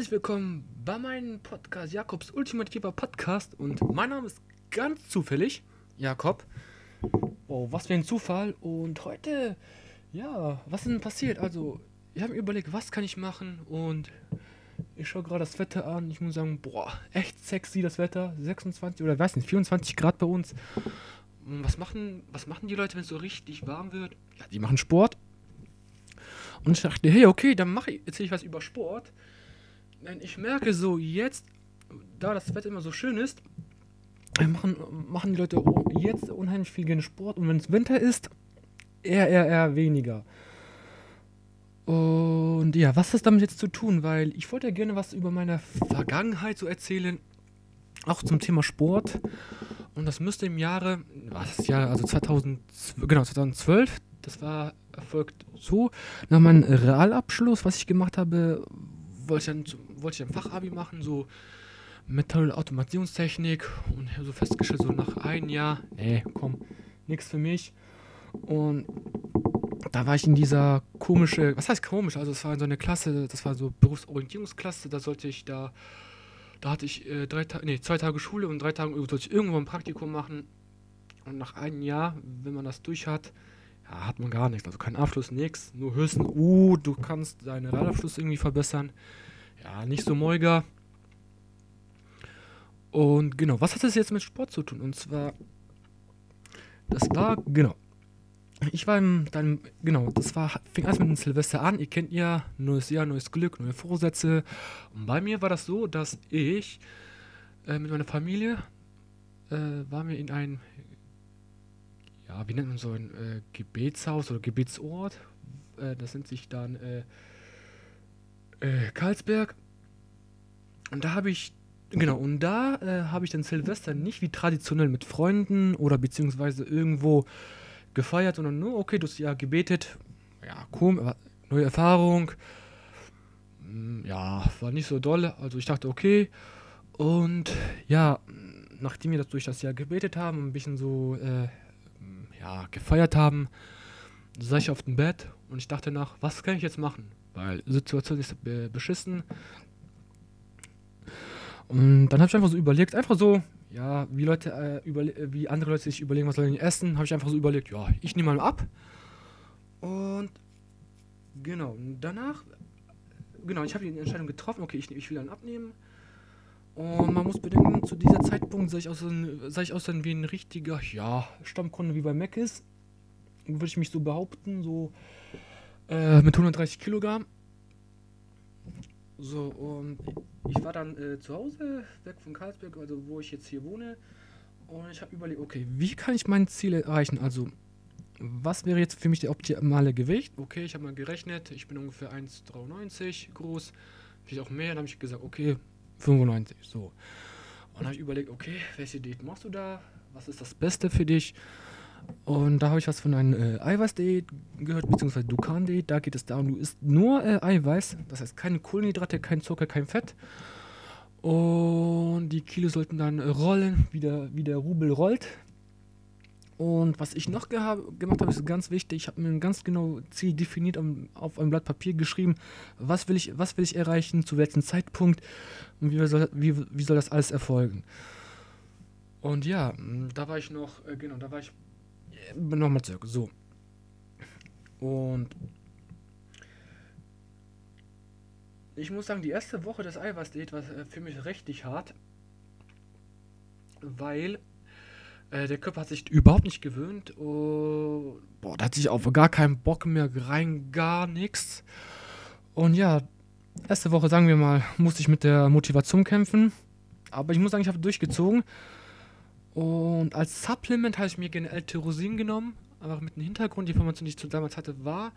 Herzlich willkommen bei meinem Podcast Jakobs ultimativer Podcast und mein Name ist ganz zufällig Jakob. Oh, was für ein Zufall und heute, ja, was ist denn passiert? Also, ich habe mir überlegt, was kann ich machen und ich schaue gerade das Wetter an. Ich muss sagen, boah, echt sexy das Wetter. 26 oder weiß nicht, 24 Grad bei uns. Was machen, was machen die Leute, wenn es so richtig warm wird? Ja, die machen Sport. Und ich dachte, hey, okay, dann mache ich, erzähle ich was über Sport. Denn ich merke so jetzt, da das Wetter immer so schön ist, äh, machen, machen die Leute jetzt unheimlich viel gerne Sport. Und wenn es Winter ist, eher, eher, eher weniger. Und ja, was ist damit jetzt zu tun? Weil ich wollte ja gerne was über meine Vergangenheit so erzählen. Auch zum Thema Sport. Und das müsste im Jahre, was ja, also 2012, genau, 2012, das war erfolgt so. Nach meinem Realabschluss, was ich gemacht habe, wollte ich dann, wollte ich ein Fachabi machen, so Metall- Automatisierungstechnik. Und so festgestellt, so nach einem Jahr, nee, komm, nichts für mich. Und da war ich in dieser komische, was heißt komisch? Also es war so eine Klasse, das war so Berufsorientierungsklasse, da sollte ich da, da hatte ich äh, drei Tage, nee, zwei Tage Schule und drei Tage sollte ich irgendwo ein Praktikum machen. Und nach einem Jahr, wenn man das durch hat, ja, hat man gar nichts. Also kein Abschluss, nichts. Nur höchstens, uh, du kannst deinen Radabschluss irgendwie verbessern. Ja, nicht so Meuger. Und genau, was hat das jetzt mit Sport zu tun? Und zwar, das war, genau, ich war im, dann, genau, das war, fing alles mit dem Silvester an. Ihr kennt ja, neues Jahr, neues Glück, neue Vorsätze. Und bei mir war das so, dass ich äh, mit meiner Familie äh, waren wir in ein, ja, wie nennt man so ein äh, Gebetshaus oder Gebetsort. Äh, das nennt sich dann äh, äh, Karlsberg. Und da habe ich Genau, und da äh, habe ich dann Silvester nicht wie traditionell mit Freunden oder beziehungsweise irgendwo gefeiert, sondern nur, okay, du hast ja gebetet. Ja, cool, neue Erfahrung. Hm, ja, war nicht so doll. Also ich dachte, okay. Und ja, nachdem wir das durch das Jahr gebetet haben ein bisschen so äh, ja, gefeiert haben, saß ich auf dem Bett und ich dachte nach, was kann ich jetzt machen? Weil Situation ist beschissen. Und dann habe ich einfach so überlegt, einfach so, ja, wie Leute, äh, äh, wie andere Leute sich überlegen, was sollen die essen, habe ich einfach so überlegt, ja, ich nehme mal ab. Und genau, danach, genau, ich habe die Entscheidung getroffen, okay, ich, ich will dann abnehmen. Und man muss bedenken, zu dieser Zeitpunkt sah ich aus, sah ich aus wie ein richtiger, ja, Stammkunde wie bei Mac ist. Würde ich mich so behaupten, so äh, mit 130 Kilogramm. So, und ich war dann äh, zu Hause, weg von Karlsberg, also wo ich jetzt hier wohne. Und ich habe überlegt, okay, wie kann ich mein Ziel erreichen? Also, was wäre jetzt für mich der optimale Gewicht? Okay, ich habe mal gerechnet, ich bin ungefähr 1,93 groß, vielleicht auch mehr. Dann habe ich gesagt, okay, 95, so. Und habe ich überlegt, okay, welche Diät machst du da? Was ist das Beste für dich? Und da habe ich was von einem äh, Eiweiß-Diät gehört, beziehungsweise Dukan-Diät. Da geht es darum, du isst nur äh, Eiweiß, das heißt keine Kohlenhydrate, kein Zucker, kein Fett. Und die Kilo sollten dann rollen, wie der, wie der Rubel rollt. Und was ich noch gemacht habe, ist ganz wichtig. Ich habe mir ein ganz genau Ziel definiert um, auf einem Blatt Papier geschrieben, was will ich, was will ich erreichen, zu welchem Zeitpunkt und wie soll, wie, wie soll das alles erfolgen. Und ja, da war ich noch, äh, genau, da war ich nochmal zurück. So. Und ich muss sagen, die erste Woche des Eiweiß-Diät war äh, für mich richtig hart, weil äh, der Körper hat sich überhaupt nicht gewöhnt. Oh, boah, da hat sich auf gar keinen Bock mehr rein, gar nichts. Und ja, erste Woche, sagen wir mal, musste ich mit der Motivation kämpfen. Aber ich muss sagen, ich habe durchgezogen. Und als Supplement habe ich mir gerne L-Tyrosin genommen, aber mit dem Hintergrund, die Information, die ich damals hatte, war,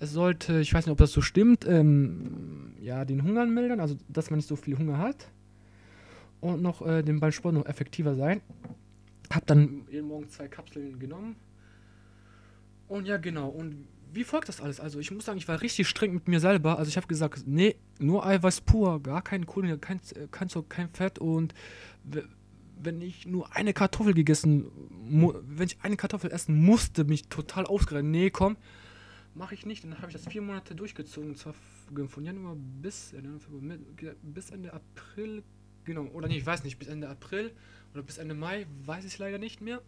es sollte, ich weiß nicht, ob das so stimmt, ähm, ja, den Hunger mildern, also dass man nicht so viel Hunger hat und noch äh, den beim Sport noch effektiver sein. Hab dann jeden Morgen zwei Kapseln genommen. Und ja, genau. Und wie folgt das alles? Also ich muss sagen, ich war richtig streng mit mir selber. Also ich habe gesagt, nee, nur Eiweiß pur, gar kein Kohlenhydrate, kein, kein, kein Fett und wenn ich nur eine Kartoffel gegessen, wenn ich eine Kartoffel essen musste, mich total ausgerannt. Nee, komm, mache ich nicht. Dann habe ich das vier Monate durchgezogen. Und zwar von Januar bis, äh, bis Ende April. Genau, oder nee, ich weiß nicht, bis Ende April oder bis Ende Mai, weiß ich leider nicht mehr.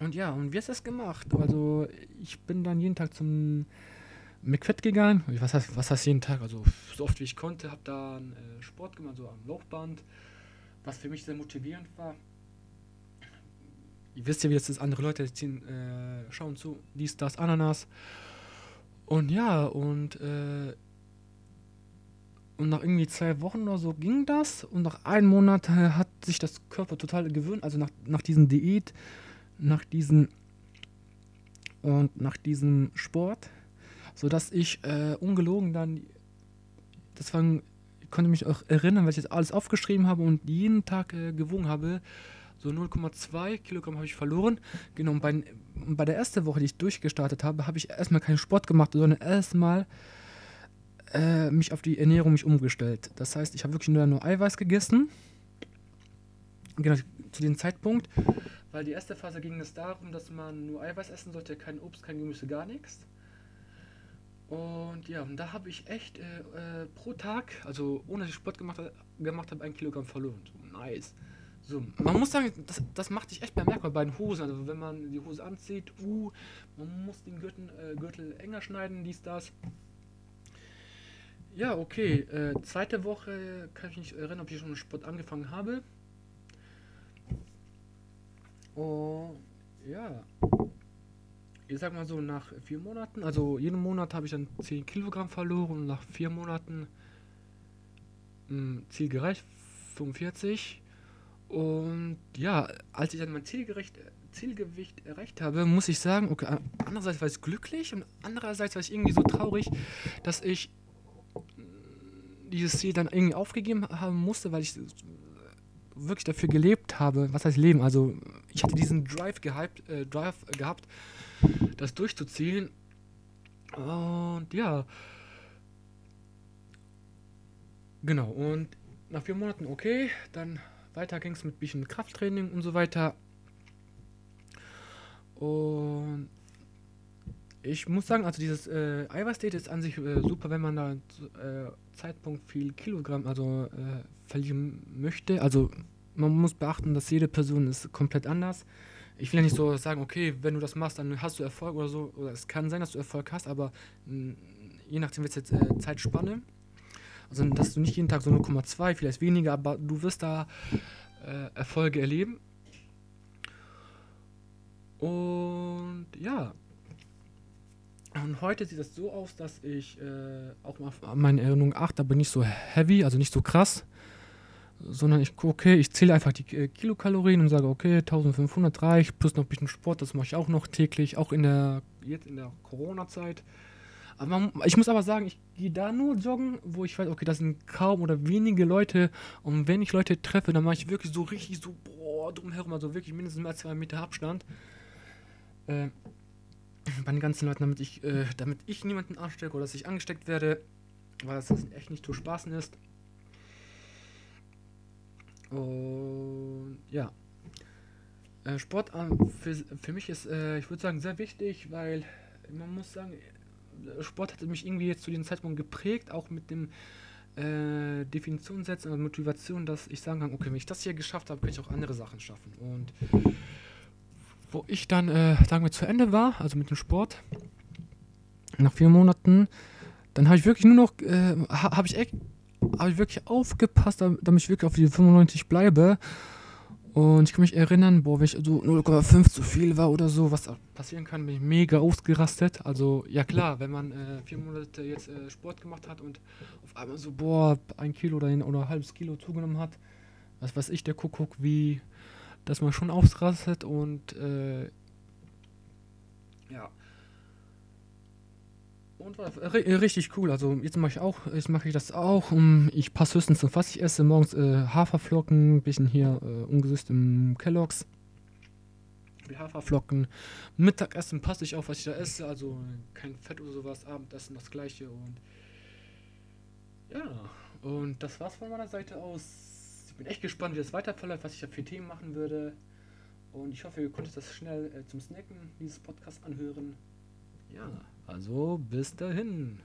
Und ja, und wie hast du das gemacht? Also, ich bin dann jeden Tag zum McFit gegangen. Was heißt, was heißt jeden Tag? Also, so oft wie ich konnte, habe dann äh, Sport gemacht, so am Laufband, was für mich sehr motivierend war. Ihr wisst ja, wie das ist, andere Leute ziehen, äh, schauen zu, dies, das, Ananas. Und ja, und, äh, und nach irgendwie zwei Wochen oder so ging das. Und nach einem Monat äh, hat sich das Körper total gewöhnt. Also nach, nach diesen Diät, nach diesen und nach diesem Sport, sodass ich äh, ungelogen dann, das war, ich konnte mich auch erinnern, weil ich jetzt alles aufgeschrieben habe und jeden Tag äh, gewogen habe, so 0,2 Kilogramm habe ich verloren. Genau, und bei, bei der ersten Woche, die ich durchgestartet habe, habe ich erstmal keinen Sport gemacht, sondern erstmal äh, mich auf die Ernährung mich umgestellt. Das heißt, ich habe wirklich nur, nur Eiweiß gegessen. Genau, zu dem Zeitpunkt. Weil die erste Phase ging es darum, dass man nur Eiweiß essen sollte, kein Obst, kein Gemüse, gar nichts. Und ja, und da habe ich echt äh, äh, pro Tag, also ohne dass ich Sport gemacht, gemacht habe, ein Kilogramm verloren. So, nice. So, man muss sagen, das, das macht sich echt bemerkbar bei den Hosen. Also wenn man die Hose anzieht, uh, man muss den Gürtel, äh, Gürtel enger schneiden, dies, das. Ja, okay. Äh, zweite Woche kann ich nicht erinnern, ob ich schon Sport angefangen habe. Und ja. Ich sag mal so, nach vier Monaten, also jeden Monat habe ich dann 10 Kilogramm verloren und nach vier Monaten mh, hm, Ziel gereicht, 45. Und ja, als ich dann mein Zielgerecht, Zielgewicht erreicht habe, muss ich sagen, okay, andererseits war ich glücklich und andererseits war ich irgendwie so traurig, dass ich dieses Ziel dann irgendwie aufgegeben haben musste, weil ich wirklich dafür gelebt habe. Was heißt Leben? Also ich hatte diesen Drive, gehypt, äh, Drive gehabt, das durchzuziehen. Und ja. Genau, und nach vier Monaten okay, dann weiter ging es mit ein bisschen Krafttraining und so weiter. Und ich muss sagen, also dieses äh, Eiweiß-Date ist an sich äh, super, wenn man da äh, Zeitpunkt viel Kilogramm also äh, verlieren möchte. Also man muss beachten, dass jede Person ist komplett anders. Ich will ja nicht so sagen, okay, wenn du das machst, dann hast du Erfolg oder so. Oder es kann sein, dass du Erfolg hast, aber mh, je nachdem wird es jetzt äh, Zeitspanne. Also, dass du nicht jeden Tag so 0,2, vielleicht weniger, aber du wirst da äh, Erfolge erleben. Und ja. Heute sieht es so aus, dass ich äh, auch mal auf meine Erinnerung achte, aber nicht so heavy, also nicht so krass, sondern ich okay, ich zähle einfach die äh, Kilokalorien und sage, okay, 1500 reicht, plus noch ein bisschen Sport, das mache ich auch noch täglich, auch in der, jetzt in der Corona-Zeit. Aber man, ich muss aber sagen, ich gehe da nur joggen, wo ich weiß, okay, das sind kaum oder wenige Leute. Und wenn ich Leute treffe, dann mache ich wirklich so richtig so, boah, drumherum, also wirklich mindestens als zwei Meter Abstand. Äh, bei den ganzen Leuten, damit ich, äh, damit ich niemanden anstecke oder dass ich angesteckt werde, weil das echt nicht zu spaßen ist. Und ja. Äh, Sport äh, für, für mich ist, äh, ich würde sagen, sehr wichtig, weil man muss sagen, Sport hat mich irgendwie jetzt zu dem Zeitpunkt geprägt, auch mit dem äh, Definitionssetzen und Motivation, dass ich sagen kann, okay, wenn ich das hier geschafft habe, kann ich auch andere Sachen schaffen. Und wo ich dann, äh, sagen wir, zu Ende war, also mit dem Sport, nach vier Monaten, dann habe ich wirklich nur noch, äh, habe ich echt, habe ich wirklich aufgepasst, damit ich wirklich auf die 95 bleibe und ich kann mich erinnern, boah, wenn ich so 0,5 zu viel war oder so, was passieren kann, bin ich mega ausgerastet. Also, ja klar, wenn man äh, vier Monate jetzt äh, Sport gemacht hat und auf einmal so, boah, ein Kilo oder ein, oder ein halbes Kilo zugenommen hat, was weiß ich, der Kuckuck, wie, dass man schon ausrastet und, äh, ja. Und war richtig cool. Also jetzt mache ich auch, jetzt mache ich das auch. Ich passe höchstens auf was ich esse. Morgens äh, Haferflocken, bisschen hier äh, ungesüßt im Kelloggs. Haferflocken. Mittagessen passe ich auf, was ich da esse. Also kein Fett oder sowas. Abendessen das gleiche. Und ja, und das war's von meiner Seite aus. Echt gespannt, wie das weiter verläuft, was ich da für Themen machen würde. Und ich hoffe, ihr konntet das schnell äh, zum Snacken, dieses Podcast anhören. Ja, also bis dahin.